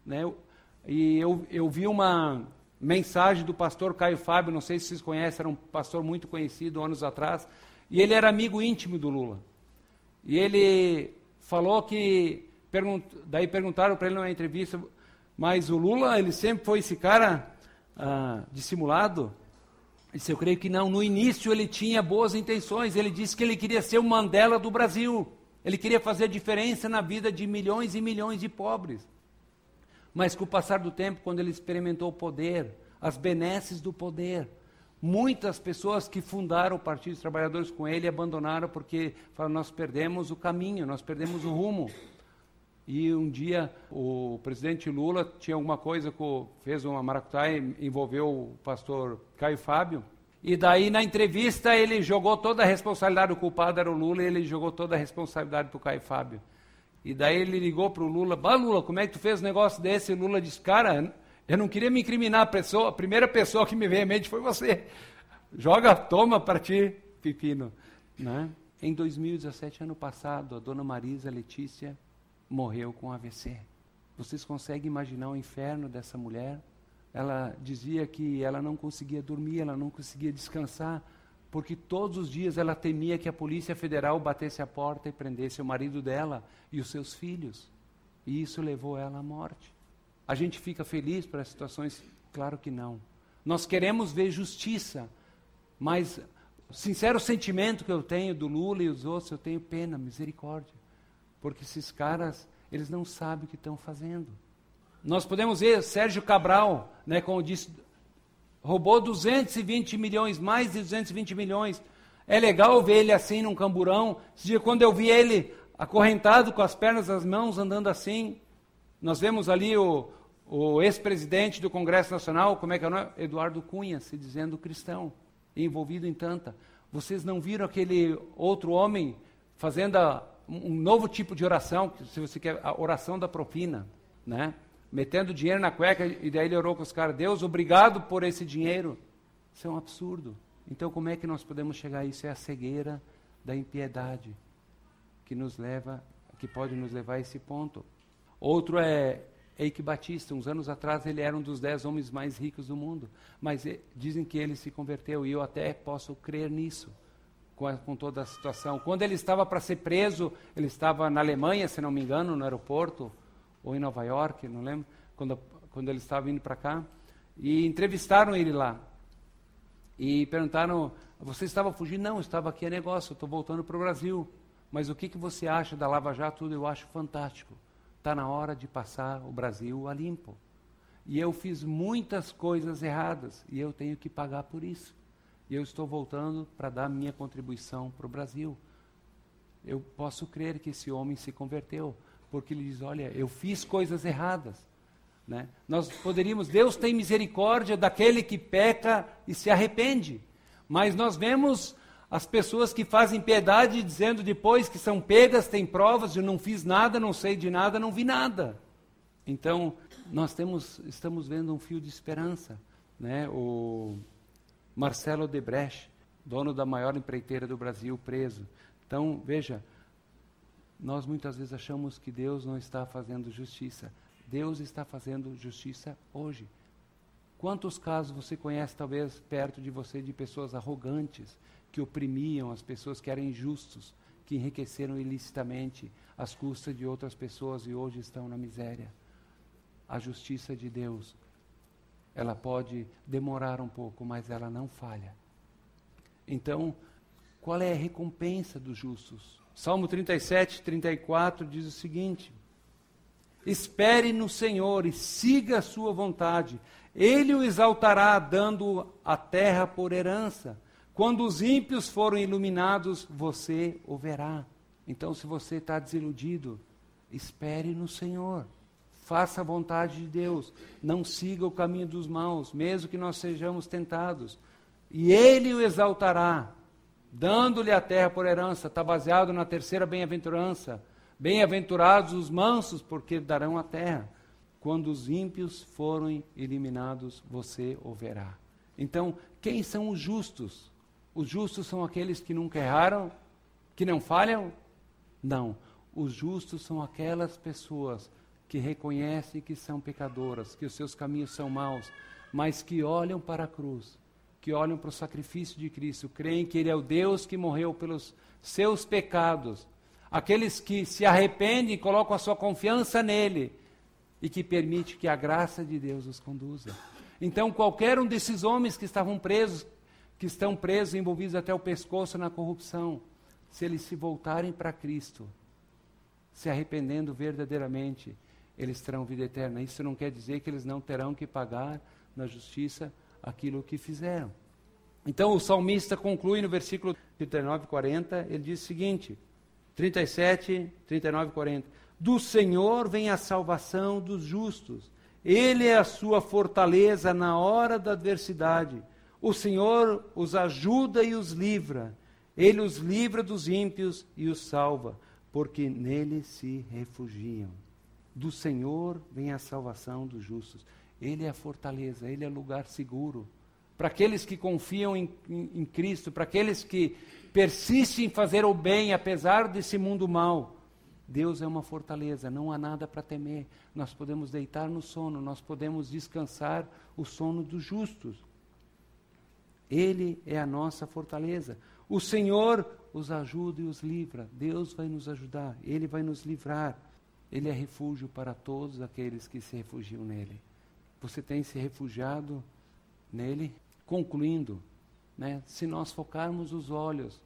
Speaker 1: Né, e eu, eu vi uma mensagem do pastor Caio Fábio, não sei se vocês conhecem, era um pastor muito conhecido anos atrás, e ele era amigo íntimo do Lula. E ele falou que, pergunt, daí perguntaram para ele numa entrevista, mas o Lula, ele sempre foi esse cara ah, dissimulado? Disse, eu creio que não. No início ele tinha boas intenções. Ele disse que ele queria ser o Mandela do Brasil. Ele queria fazer diferença na vida de milhões e milhões de pobres. Mas com o passar do tempo, quando ele experimentou o poder, as benesses do poder, muitas pessoas que fundaram o Partido dos Trabalhadores com ele abandonaram porque falaram, nós perdemos o caminho, nós perdemos o rumo. E um dia o presidente Lula tinha alguma coisa, com, fez uma maracutaia, envolveu o pastor Caio Fábio. E daí na entrevista ele jogou toda a responsabilidade, o culpado era o Lula, e ele jogou toda a responsabilidade para o Caio Fábio. E daí ele ligou para o Lula, bah Lula, como é que tu fez um negócio desse? E Lula disse, cara, eu não queria me incriminar, a, pessoa, a primeira pessoa que me veio à mente foi você. Joga, toma para ti, pepino. Né? Em 2017, ano passado, a dona Marisa Letícia morreu com AVC. Vocês conseguem imaginar o inferno dessa mulher? Ela dizia que ela não conseguia dormir, ela não conseguia descansar, porque todos os dias ela temia que a Polícia Federal batesse a porta e prendesse o marido dela e os seus filhos. E isso levou ela à morte. A gente fica feliz para as situações? Claro que não. Nós queremos ver justiça, mas o sincero sentimento que eu tenho do Lula e os outros, eu tenho pena, misericórdia. Porque esses caras, eles não sabem o que estão fazendo. Nós podemos ver Sérgio Cabral, né, como disse, roubou 220 milhões, mais de 220 milhões. É legal ver ele assim num camburão. Esse dia, quando eu vi ele acorrentado com as pernas nas mãos, andando assim, nós vemos ali o, o ex-presidente do Congresso Nacional, como é que é o nome? Eduardo Cunha, se dizendo cristão, envolvido em tanta. Vocês não viram aquele outro homem fazendo a, um novo tipo de oração, se você quer, a oração da propina, né? Metendo dinheiro na cueca e daí ele orou com os caras, Deus, obrigado por esse dinheiro. Isso é um absurdo. Então como é que nós podemos chegar a isso? É a cegueira da impiedade que nos leva, que pode nos levar a esse ponto. Outro é Eike Batista, uns anos atrás ele era um dos dez homens mais ricos do mundo, mas eh, dizem que ele se converteu e eu até posso crer nisso com, a, com toda a situação. Quando ele estava para ser preso, ele estava na Alemanha, se não me engano, no aeroporto, ou em Nova York, não lembro, quando, quando ele estava indo para cá, e entrevistaram ele lá. E perguntaram: Você estava fugindo? Não, eu estava aqui a negócio, estou voltando para o Brasil. Mas o que, que você acha da Lava Jato? Eu acho fantástico. Está na hora de passar o Brasil a limpo. E eu fiz muitas coisas erradas e eu tenho que pagar por isso e eu estou voltando para dar minha contribuição para o Brasil. Eu posso crer que esse homem se converteu, porque ele diz: Olha, eu fiz coisas erradas. Né? Nós poderíamos, Deus tem misericórdia daquele que peca e se arrepende, mas nós vemos as pessoas que fazem piedade dizendo depois que são pegas, têm provas, eu não fiz nada, não sei de nada, não vi nada. Então, nós temos, estamos vendo um fio de esperança. Né? O, Marcelo Debrecht, dono da maior empreiteira do Brasil, preso. Então, veja, nós muitas vezes achamos que Deus não está fazendo justiça. Deus está fazendo justiça hoje. Quantos casos você conhece, talvez, perto de você, de pessoas arrogantes, que oprimiam as pessoas que eram injustos, que enriqueceram ilicitamente às custas de outras pessoas e hoje estão na miséria. A justiça de Deus, ela pode demorar um pouco, mas ela não falha. Então, qual é a recompensa dos justos? Salmo 37, 34 diz o seguinte: Espere no Senhor e siga a sua vontade. Ele o exaltará, dando a terra por herança. Quando os ímpios forem iluminados, você o verá. Então, se você está desiludido, espere no Senhor. Faça a vontade de Deus. Não siga o caminho dos maus, mesmo que nós sejamos tentados. E Ele o exaltará, dando-lhe a terra por herança. Está baseado na terceira bem-aventurança. Bem-aventurados os mansos, porque darão a terra. Quando os ímpios forem eliminados, você o verá. Então, quem são os justos? Os justos são aqueles que nunca erraram, que não falham? Não. Os justos são aquelas pessoas que reconhecem que são pecadoras, que os seus caminhos são maus, mas que olham para a cruz, que olham para o sacrifício de Cristo, creem que Ele é o Deus que morreu pelos seus pecados. Aqueles que se arrependem e colocam a sua confiança nele e que permite que a graça de Deus os conduza. Então, qualquer um desses homens que estavam presos, que estão presos, envolvidos até o pescoço na corrupção, se eles se voltarem para Cristo, se arrependendo verdadeiramente, eles terão vida eterna. Isso não quer dizer que eles não terão que pagar na justiça aquilo que fizeram. Então o salmista conclui no versículo 39 e 40, ele diz o seguinte: 37, 39 e 40. Do Senhor vem a salvação dos justos. Ele é a sua fortaleza na hora da adversidade. O Senhor os ajuda e os livra. Ele os livra dos ímpios e os salva, porque nele se refugiam. Do Senhor vem a salvação dos justos. Ele é a fortaleza, ele é lugar seguro. Para aqueles que confiam em, em, em Cristo, para aqueles que persistem em fazer o bem, apesar desse mundo mau, Deus é uma fortaleza, não há nada para temer. Nós podemos deitar no sono, nós podemos descansar o sono dos justos. Ele é a nossa fortaleza. O Senhor os ajuda e os livra. Deus vai nos ajudar, Ele vai nos livrar. Ele é refúgio para todos aqueles que se refugiam nele. Você tem se refugiado nele? Concluindo, né, se nós focarmos os olhos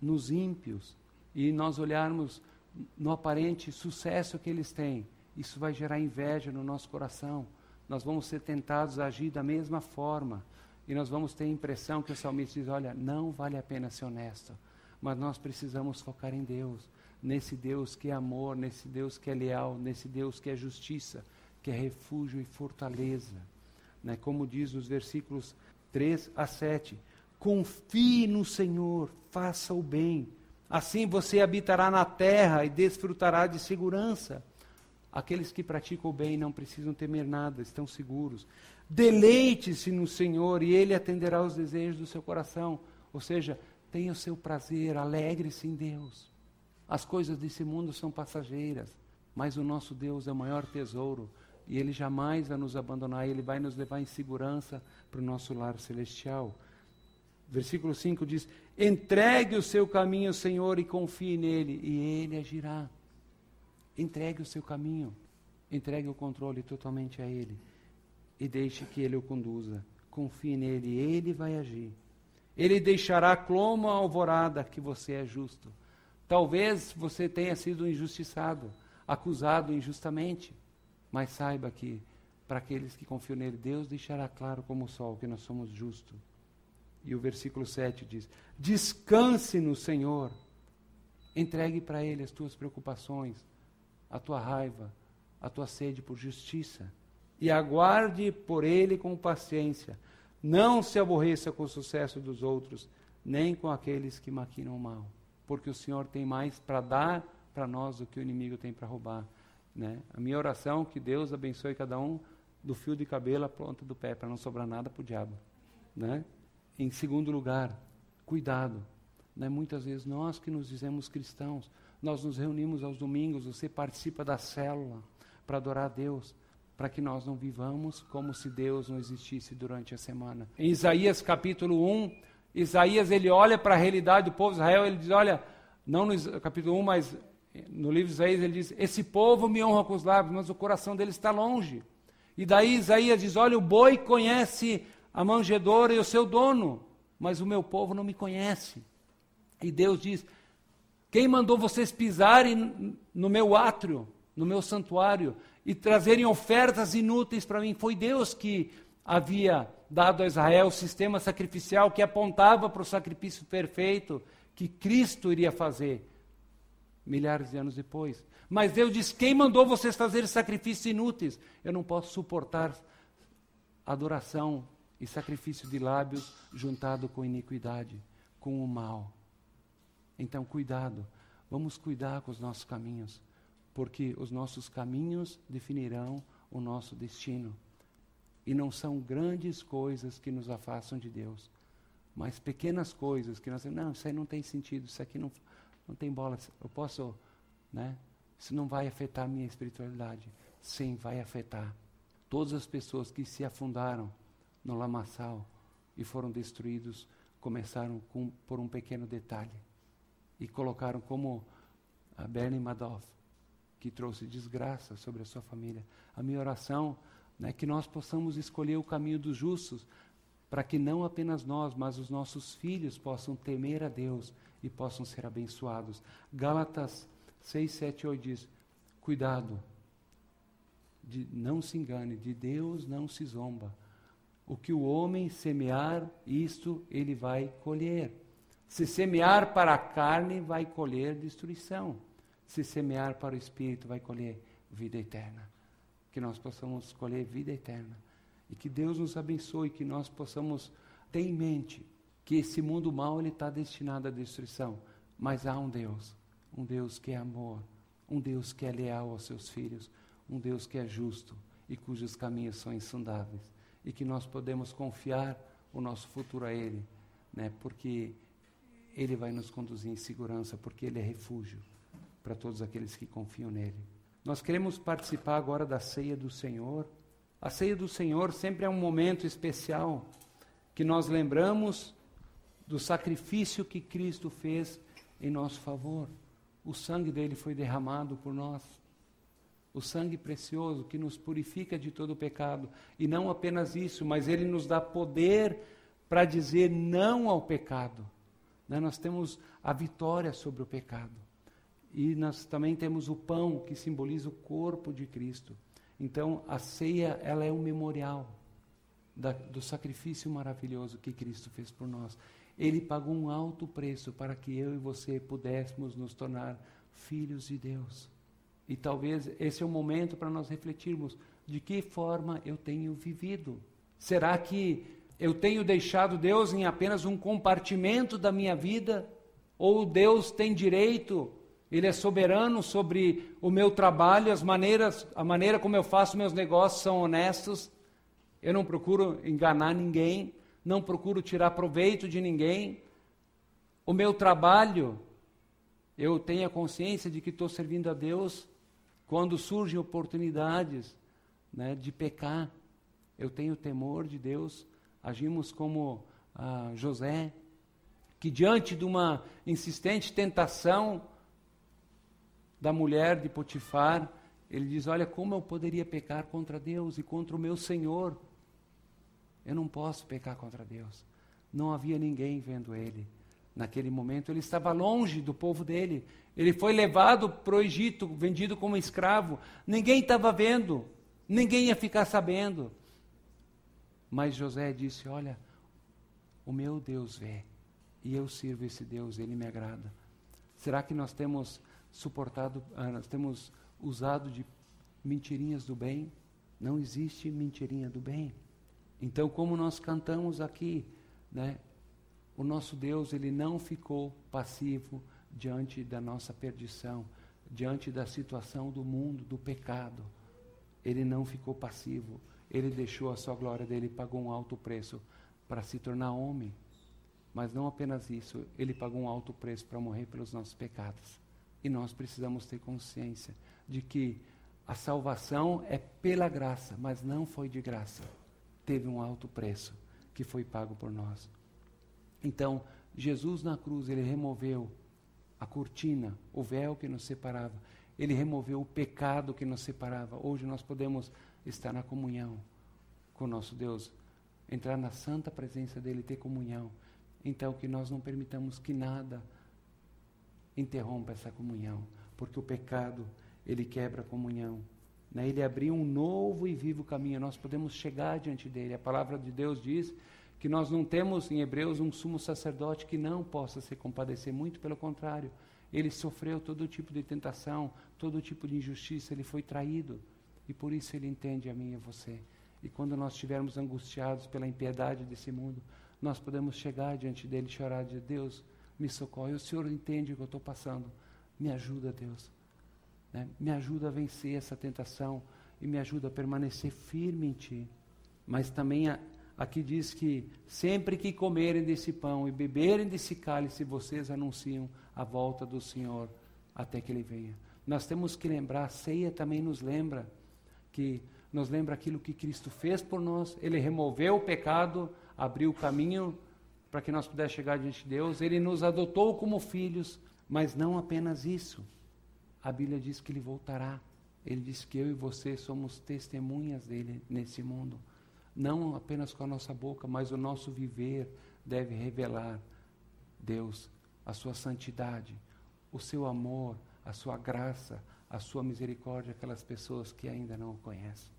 Speaker 1: nos ímpios e nós olharmos no aparente sucesso que eles têm, isso vai gerar inveja no nosso coração. Nós vamos ser tentados a agir da mesma forma. E nós vamos ter a impressão que o salmista diz: olha, não vale a pena ser honesto, mas nós precisamos focar em Deus, nesse Deus que é amor, nesse Deus que é leal, nesse Deus que é justiça, que é refúgio e fortaleza. Né? Como diz os versículos 3 a 7. Confie no Senhor, faça o bem. Assim você habitará na terra e desfrutará de segurança. Aqueles que praticam o bem não precisam temer nada, estão seguros. Deleite-se no Senhor e Ele atenderá aos desejos do seu coração. Ou seja, tenha o seu prazer, alegre-se em Deus. As coisas desse mundo são passageiras, mas o nosso Deus é o maior tesouro e Ele jamais vai nos abandonar, Ele vai nos levar em segurança para o nosso lar celestial. Versículo 5 diz: Entregue o seu caminho ao Senhor e confie nele, e Ele agirá. Entregue o seu caminho, entregue o controle totalmente a Ele e deixe que Ele o conduza. Confie nele, Ele vai agir. Ele deixará como a alvorada que você é justo. Talvez você tenha sido injustiçado, acusado injustamente, mas saiba que para aqueles que confiam nele, Deus deixará claro como o sol que nós somos justos. E o versículo 7 diz: Descanse no Senhor, entregue para Ele as tuas preocupações, a tua raiva, a tua sede por justiça e aguarde por ele com paciência. Não se aborreça com o sucesso dos outros, nem com aqueles que maquinam mal, porque o Senhor tem mais para dar para nós do que o inimigo tem para roubar. Né? A minha oração é que Deus abençoe cada um do fio de cabelo à ponta do pé, para não sobrar nada para o diabo. Né? Em segundo lugar, cuidado. Né? Muitas vezes nós que nos dizemos cristãos, nós nos reunimos aos domingos, você participa da célula para adorar a Deus para que nós não vivamos como se Deus não existisse durante a semana. Em Isaías capítulo 1, Isaías ele olha para a realidade do povo de Israel, ele diz: olha, não no capítulo 1, mas no livro de Isaías ele diz: esse povo me honra com os lábios, mas o coração dele está longe. E daí Isaías diz: olha, o boi conhece a manjedoura e o seu dono, mas o meu povo não me conhece. E Deus diz: quem mandou vocês pisarem no meu átrio, no meu santuário, e trazerem ofertas inúteis para mim? Foi Deus que havia dado a Israel o sistema sacrificial que apontava para o sacrifício perfeito que Cristo iria fazer milhares de anos depois. Mas Deus diz: quem mandou vocês fazerem sacrifícios inúteis? Eu não posso suportar adoração e sacrifício de lábios juntado com iniquidade, com o mal. Então, cuidado, vamos cuidar com os nossos caminhos, porque os nossos caminhos definirão o nosso destino. E não são grandes coisas que nos afastam de Deus, mas pequenas coisas que nós não, isso aí não tem sentido, isso aqui não, não tem bola, eu posso, né? Isso não vai afetar a minha espiritualidade. Sim, vai afetar. Todas as pessoas que se afundaram no lamaçal e foram destruídos começaram com, por um pequeno detalhe e colocaram como a Bernie Madoff, que trouxe desgraça sobre a sua família. A minha oração é que nós possamos escolher o caminho dos justos, para que não apenas nós, mas os nossos filhos possam temer a Deus e possam ser abençoados. Gálatas 6, 7, 8 diz: Cuidado, de, não se engane, de Deus não se zomba. O que o homem semear, isto ele vai colher. Se semear para a carne, vai colher destruição. Se semear para o espírito, vai colher vida eterna. Que nós possamos colher vida eterna. E que Deus nos abençoe, que nós possamos ter em mente que esse mundo mal está destinado à destruição. Mas há um Deus, um Deus que é amor, um Deus que é leal aos seus filhos, um Deus que é justo e cujos caminhos são insondáveis. E que nós podemos confiar o nosso futuro a Ele, né? porque ele vai nos conduzir em segurança, porque Ele é refúgio para todos aqueles que confiam nele. Nós queremos participar agora da ceia do Senhor. A ceia do Senhor sempre é um momento especial que nós lembramos do sacrifício que Cristo fez em nosso favor. O sangue dele foi derramado por nós. O sangue precioso que nos purifica de todo pecado. E não apenas isso, mas ele nos dá poder para dizer não ao pecado. Né? Nós temos a vitória sobre o pecado. E nós também temos o pão, que simboliza o corpo de Cristo. Então, a ceia, ela é um memorial da, do sacrifício maravilhoso que Cristo fez por nós. Ele pagou um alto preço para que eu e você pudéssemos nos tornar filhos de Deus. E talvez esse é o momento para nós refletirmos de que forma eu tenho vivido. Será que eu tenho deixado Deus em apenas um compartimento da minha vida? Ou Deus tem direito, Ele é soberano sobre o meu trabalho, as maneiras, a maneira como eu faço meus negócios são honestos? Eu não procuro enganar ninguém, não procuro tirar proveito de ninguém. O meu trabalho, eu tenho a consciência de que estou servindo a Deus. Quando surgem oportunidades né, de pecar, eu tenho temor de Deus agimos como ah, José, que diante de uma insistente tentação da mulher de Potifar, ele diz: Olha, como eu poderia pecar contra Deus e contra o meu Senhor? Eu não posso pecar contra Deus. Não havia ninguém vendo ele. Naquele momento, ele estava longe do povo dele. Ele foi levado para o Egito, vendido como escravo. Ninguém estava vendo, ninguém ia ficar sabendo. Mas José disse: Olha, o meu Deus vê, e eu sirvo esse Deus, ele me agrada. Será que nós temos suportado, ah, nós temos usado de mentirinhas do bem? Não existe mentirinha do bem. Então, como nós cantamos aqui, né, o nosso Deus ele não ficou passivo diante da nossa perdição, diante da situação do mundo, do pecado. Ele não ficou passivo. Ele deixou a sua glória dele pagou um alto preço para se tornar homem. Mas não apenas isso, ele pagou um alto preço para morrer pelos nossos pecados. E nós precisamos ter consciência de que a salvação é pela graça, mas não foi de graça. Teve um alto preço que foi pago por nós. Então, Jesus na cruz, ele removeu a cortina, o véu que nos separava. Ele removeu o pecado que nos separava. Hoje nós podemos estar na comunhão com nosso Deus, entrar na santa presença dele, ter comunhão. Então, que nós não permitamos que nada interrompa essa comunhão, porque o pecado, ele quebra a comunhão. Né? Ele abriu um novo e vivo caminho, nós podemos chegar diante dele. A palavra de Deus diz que nós não temos em Hebreus um sumo sacerdote que não possa se compadecer, muito pelo contrário. Ele sofreu todo tipo de tentação, todo tipo de injustiça, ele foi traído. E por isso ele entende a mim e a você. E quando nós estivermos angustiados pela impiedade desse mundo, nós podemos chegar diante dele e chorar de Deus, me socorre. O Senhor entende o que eu estou passando. Me ajuda, Deus. Né? Me ajuda a vencer essa tentação e me ajuda a permanecer firme em Ti. Mas também a, Aqui diz que sempre que comerem desse pão e beberem desse cálice, vocês anunciam a volta do Senhor até que Ele venha. Nós temos que lembrar, a ceia também nos lembra que nos lembra aquilo que Cristo fez por nós. Ele removeu o pecado, abriu o caminho para que nós pudéssemos chegar diante de Deus. Ele nos adotou como filhos, mas não apenas isso. A Bíblia diz que Ele voltará. Ele diz que eu e você somos testemunhas dele nesse mundo não apenas com a nossa boca, mas o nosso viver deve revelar Deus, a sua santidade, o seu amor, a sua graça, a sua misericórdia aquelas pessoas que ainda não o conhecem.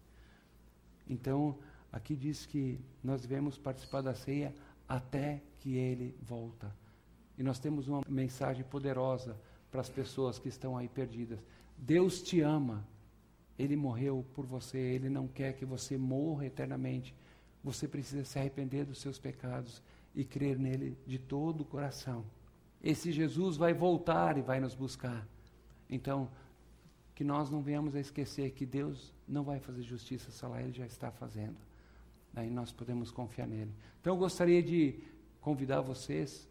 Speaker 1: Então, aqui diz que nós devemos participar da ceia até que ele volta. E nós temos uma mensagem poderosa para as pessoas que estão aí perdidas. Deus te ama. Ele morreu por você, ele não quer que você morra eternamente. Você precisa se arrepender dos seus pecados e crer nele de todo o coração. Esse Jesus vai voltar e vai nos buscar. Então, que nós não venhamos a esquecer que Deus não vai fazer justiça só lá, Ele já está fazendo. Daí nós podemos confiar nele. Então eu gostaria de convidar vocês.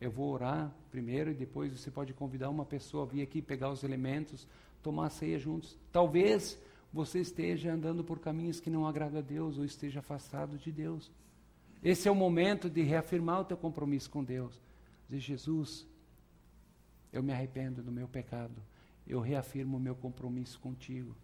Speaker 1: Eu vou orar primeiro e depois você pode convidar uma pessoa a vir aqui pegar os elementos tomar a ceia juntos. Talvez você esteja andando por caminhos que não agradam a Deus ou esteja afastado de Deus. Esse é o momento de reafirmar o teu compromisso com Deus. Dizer, Jesus, eu me arrependo do meu pecado. Eu reafirmo o meu compromisso contigo.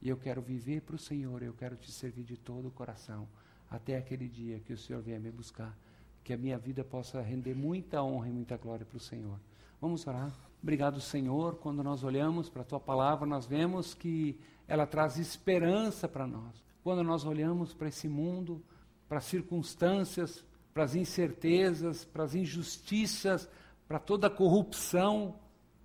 Speaker 1: E eu quero viver para o Senhor, eu quero te servir de todo o coração, até aquele dia que o Senhor vier me buscar. Que a minha vida possa render muita honra e muita glória para o Senhor. Vamos orar. Obrigado, Senhor. Quando nós olhamos para a tua palavra, nós vemos que ela traz esperança para nós. Quando nós olhamos para esse mundo, para as circunstâncias, para as incertezas, para as injustiças, para toda a corrupção,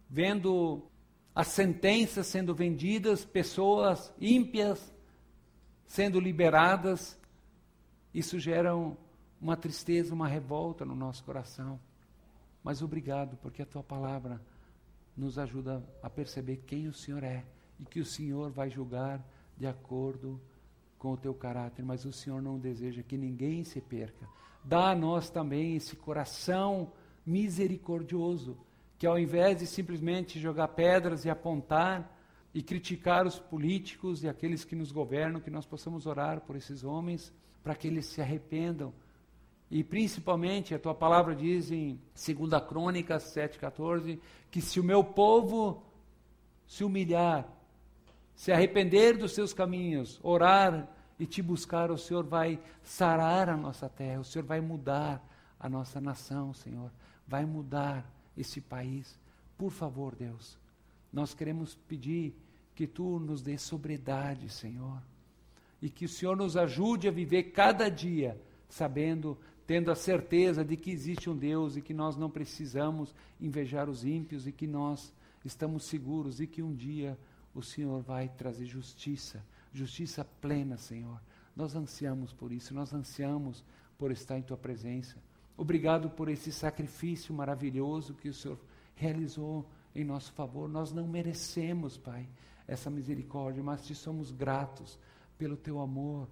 Speaker 1: vendo as sentenças sendo vendidas, pessoas ímpias sendo liberadas, isso gera uma tristeza, uma revolta no nosso coração. Mas obrigado, porque a tua palavra nos ajuda a perceber quem o Senhor é e que o Senhor vai julgar de acordo com o teu caráter, mas o Senhor não deseja que ninguém se perca. Dá a nós também esse coração misericordioso, que ao invés de simplesmente jogar pedras e apontar e criticar os políticos e aqueles que nos governam, que nós possamos orar por esses homens para que eles se arrependam. E principalmente a tua palavra diz em 2 Crônicas 7,14 que se o meu povo se humilhar, se arrepender dos seus caminhos, orar e te buscar, o Senhor vai sarar a nossa terra, o Senhor vai mudar a nossa nação, Senhor, vai mudar esse país. Por favor, Deus, nós queremos pedir que tu nos dê sobriedade, Senhor, e que o Senhor nos ajude a viver cada dia sabendo tendo a certeza de que existe um Deus e que nós não precisamos invejar os ímpios e que nós estamos seguros e que um dia o Senhor vai trazer justiça, justiça plena, Senhor. Nós ansiamos por isso, nós ansiamos por estar em tua presença. Obrigado por esse sacrifício maravilhoso que o Senhor realizou em nosso favor. Nós não merecemos, Pai, essa misericórdia, mas te somos gratos pelo teu amor,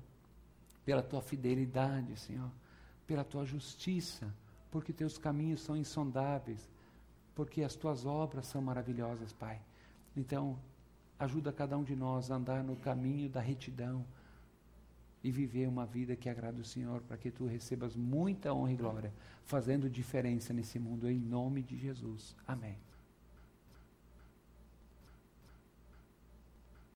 Speaker 1: pela tua fidelidade, Senhor pela tua justiça, porque teus caminhos são insondáveis, porque as tuas obras são maravilhosas, Pai. Então, ajuda cada um de nós a andar no caminho da retidão, e viver uma vida que agrada o Senhor, para que tu recebas muita honra e glória, fazendo diferença nesse mundo, em nome de Jesus. Amém.